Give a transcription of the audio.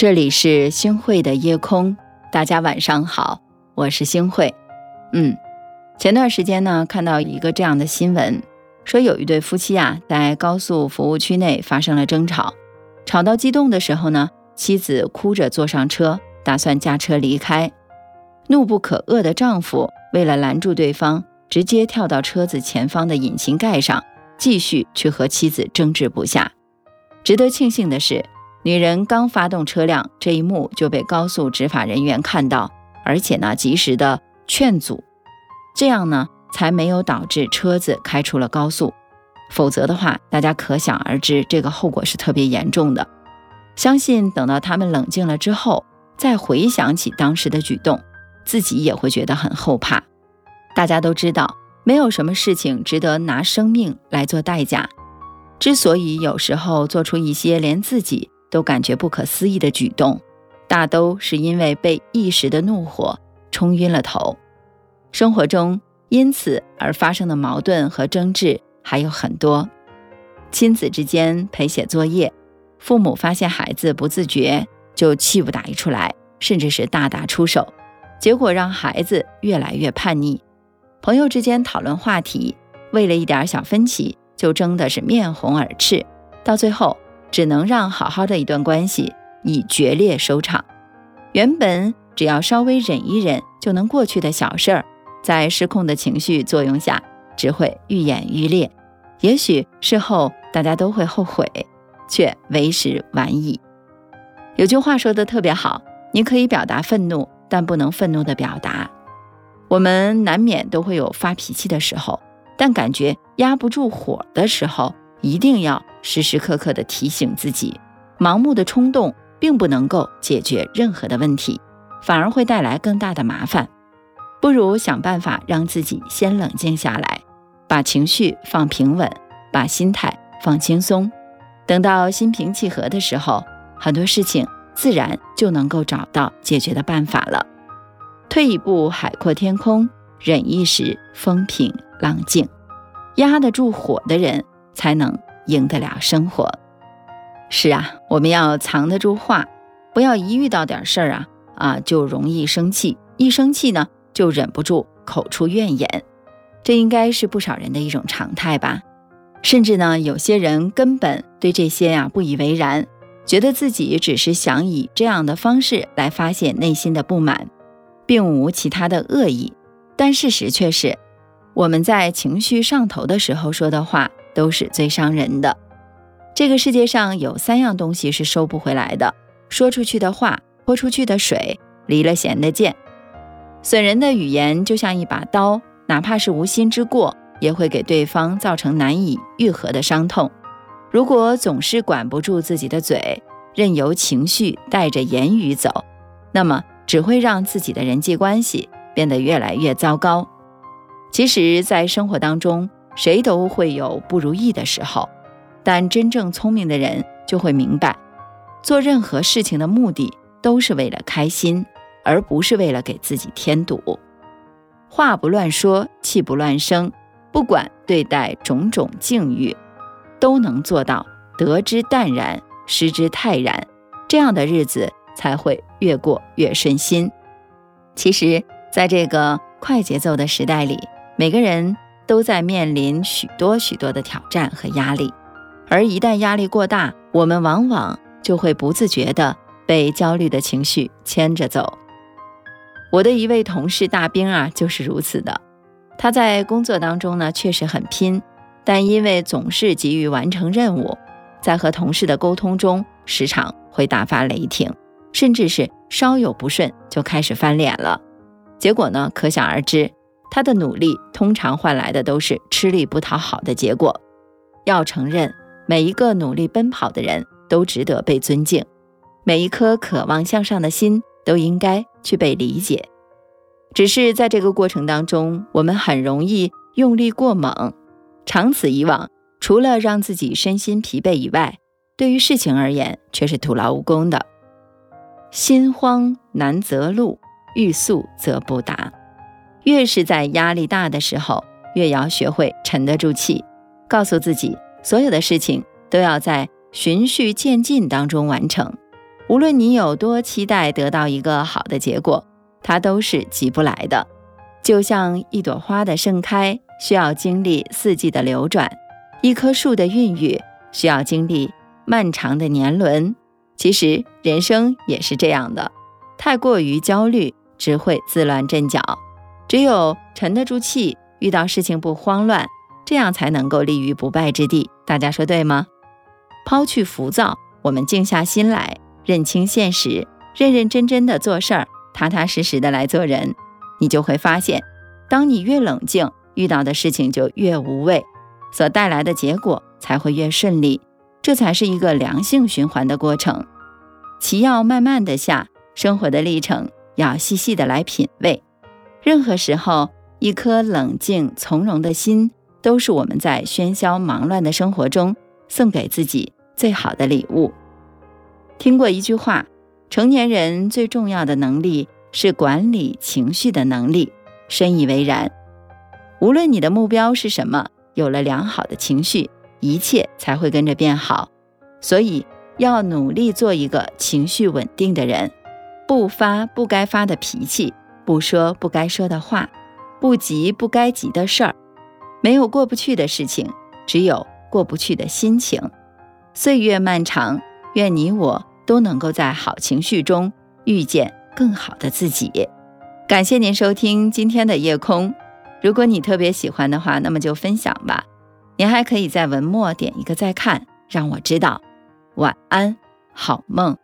这里是星汇的夜空，大家晚上好，我是星汇。嗯，前段时间呢，看到一个这样的新闻，说有一对夫妻啊，在高速服务区内发生了争吵，吵到激动的时候呢，妻子哭着坐上车，打算驾车离开。怒不可遏的丈夫为了拦住对方，直接跳到车子前方的引擎盖上，继续去和妻子争执不下。值得庆幸的是。女人刚发动车辆，这一幕就被高速执法人员看到，而且呢，及时的劝阻，这样呢，才没有导致车子开出了高速。否则的话，大家可想而知，这个后果是特别严重的。相信等到他们冷静了之后，再回想起当时的举动，自己也会觉得很后怕。大家都知道，没有什么事情值得拿生命来做代价。之所以有时候做出一些连自己。都感觉不可思议的举动，大都是因为被一时的怒火冲晕了头。生活中因此而发生的矛盾和争执还有很多，亲子之间陪写作业，父母发现孩子不自觉就气不打一处来，甚至是大打出手，结果让孩子越来越叛逆。朋友之间讨论话题，为了一点小分歧就争的是面红耳赤，到最后。只能让好好的一段关系以决裂收场。原本只要稍微忍一忍就能过去的小事儿，在失控的情绪作用下，只会愈演愈烈。也许事后大家都会后悔，却为时晚矣。有句话说的特别好：你可以表达愤怒，但不能愤怒的表达。我们难免都会有发脾气的时候，但感觉压不住火的时候，一定要。时时刻刻地提醒自己，盲目的冲动并不能够解决任何的问题，反而会带来更大的麻烦。不如想办法让自己先冷静下来，把情绪放平稳，把心态放轻松。等到心平气和的时候，很多事情自然就能够找到解决的办法了。退一步，海阔天空；忍一时，风平浪静。压得住火的人，才能。赢得了生活，是啊，我们要藏得住话，不要一遇到点事儿啊啊就容易生气，一生气呢就忍不住口出怨言，这应该是不少人的一种常态吧。甚至呢，有些人根本对这些呀不以为然，觉得自己只是想以这样的方式来发泄内心的不满，并无其他的恶意。但事实却是，我们在情绪上头的时候说的话。都是最伤人的。这个世界上有三样东西是收不回来的：说出去的话，泼出去的水，离了弦的箭。损人的语言就像一把刀，哪怕是无心之过，也会给对方造成难以愈合的伤痛。如果总是管不住自己的嘴，任由情绪带着言语走，那么只会让自己的人际关系变得越来越糟糕。其实，在生活当中，谁都会有不如意的时候，但真正聪明的人就会明白，做任何事情的目的都是为了开心，而不是为了给自己添堵。话不乱说，气不乱生，不管对待种种境遇，都能做到得之淡然，失之泰然，这样的日子才会越过越顺心。其实，在这个快节奏的时代里，每个人。都在面临许多许多的挑战和压力，而一旦压力过大，我们往往就会不自觉地被焦虑的情绪牵着走。我的一位同事大兵啊，就是如此的。他在工作当中呢，确实很拼，但因为总是急于完成任务，在和同事的沟通中，时常会大发雷霆，甚至是稍有不顺就开始翻脸了。结果呢，可想而知。他的努力通常换来的都是吃力不讨好的结果。要承认，每一个努力奔跑的人都值得被尊敬，每一颗渴望向上的心都应该去被理解。只是在这个过程当中，我们很容易用力过猛，长此以往，除了让自己身心疲惫以外，对于事情而言却是徒劳无功的。心慌难择路，欲速则不达。越是在压力大的时候，越要学会沉得住气，告诉自己，所有的事情都要在循序渐进当中完成。无论你有多期待得到一个好的结果，它都是急不来的。就像一朵花的盛开需要经历四季的流转，一棵树的孕育需要经历漫长的年轮。其实人生也是这样的，太过于焦虑只会自乱阵脚。只有沉得住气，遇到事情不慌乱，这样才能够立于不败之地。大家说对吗？抛去浮躁，我们静下心来，认清现实，认认真真的做事儿，踏踏实实的来做人。你就会发现，当你越冷静，遇到的事情就越无畏，所带来的结果才会越顺利。这才是一个良性循环的过程。棋要慢慢的下，生活的历程要细细的来品味。任何时候，一颗冷静从容的心，都是我们在喧嚣忙乱的生活中送给自己最好的礼物。听过一句话：成年人最重要的能力。是管理情绪的能力，深以为然。无论你的目标是什么，有了良好的情绪，一切才会跟着变好。所以要努力做一个情绪稳定的人，不发不该发的脾气，不说不该说的话，不急不该急的事儿。没有过不去的事情，只有过不去的心情。岁月漫长，愿你我都能够在好情绪中遇见。更好的自己，感谢您收听今天的夜空。如果你特别喜欢的话，那么就分享吧。您还可以在文末点一个再看，让我知道。晚安，好梦。